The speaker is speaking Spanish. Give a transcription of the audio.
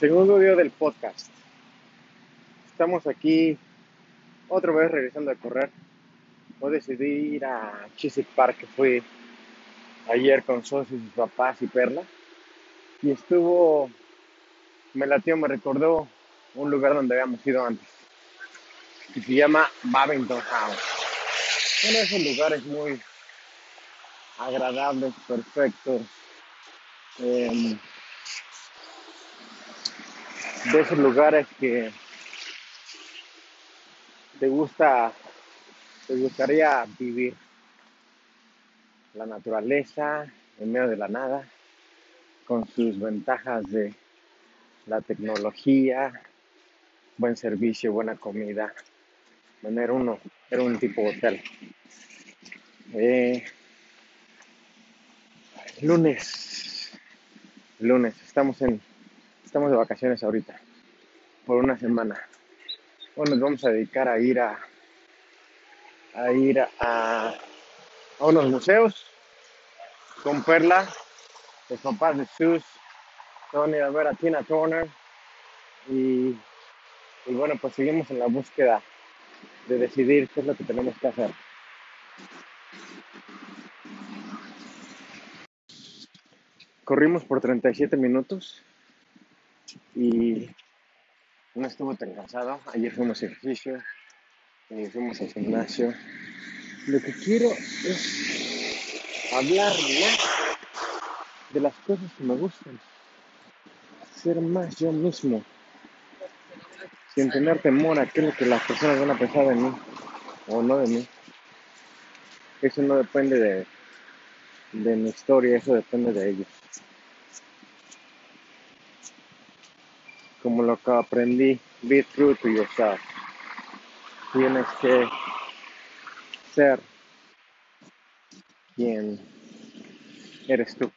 Segundo día del podcast. Estamos aquí otra vez regresando a correr. Hoy decidí ir a Chiswick Park, que fui ayer con socios, sus papás y Perla. Y estuvo, me latió, me recordó un lugar donde habíamos ido antes. Que se llama Babington House. Uno de esos lugares muy agradables, perfectos. em, de esos lugares que te gusta, te gustaría vivir. La naturaleza en medio de la nada, con sus ventajas de la tecnología, buen servicio, buena comida. Bueno, era uno, era un tipo hotel. Eh, lunes, lunes, estamos en, estamos de vacaciones ahorita, por una semana. Bueno, nos vamos a dedicar a ir a, a ir a, a unos museos con Perla, los papás de Sus, van a ir a ver a Tina Turner y bueno, pues seguimos en la búsqueda de decidir qué es lo que tenemos que hacer. Corrimos por 37 minutos y no estuvo tan cansado. Ayer fuimos a ejercicio, y fuimos al gimnasio. Lo que quiero es hablar más de las cosas que me gustan, ser más yo mismo, sin tener temor a qué es lo que las personas van a pensar de mí o no de mí. Eso no depende de, de mi historia, eso depende de ellos. Como lo que aprendí, be true to yourself. Tienes que ser quien eres tú.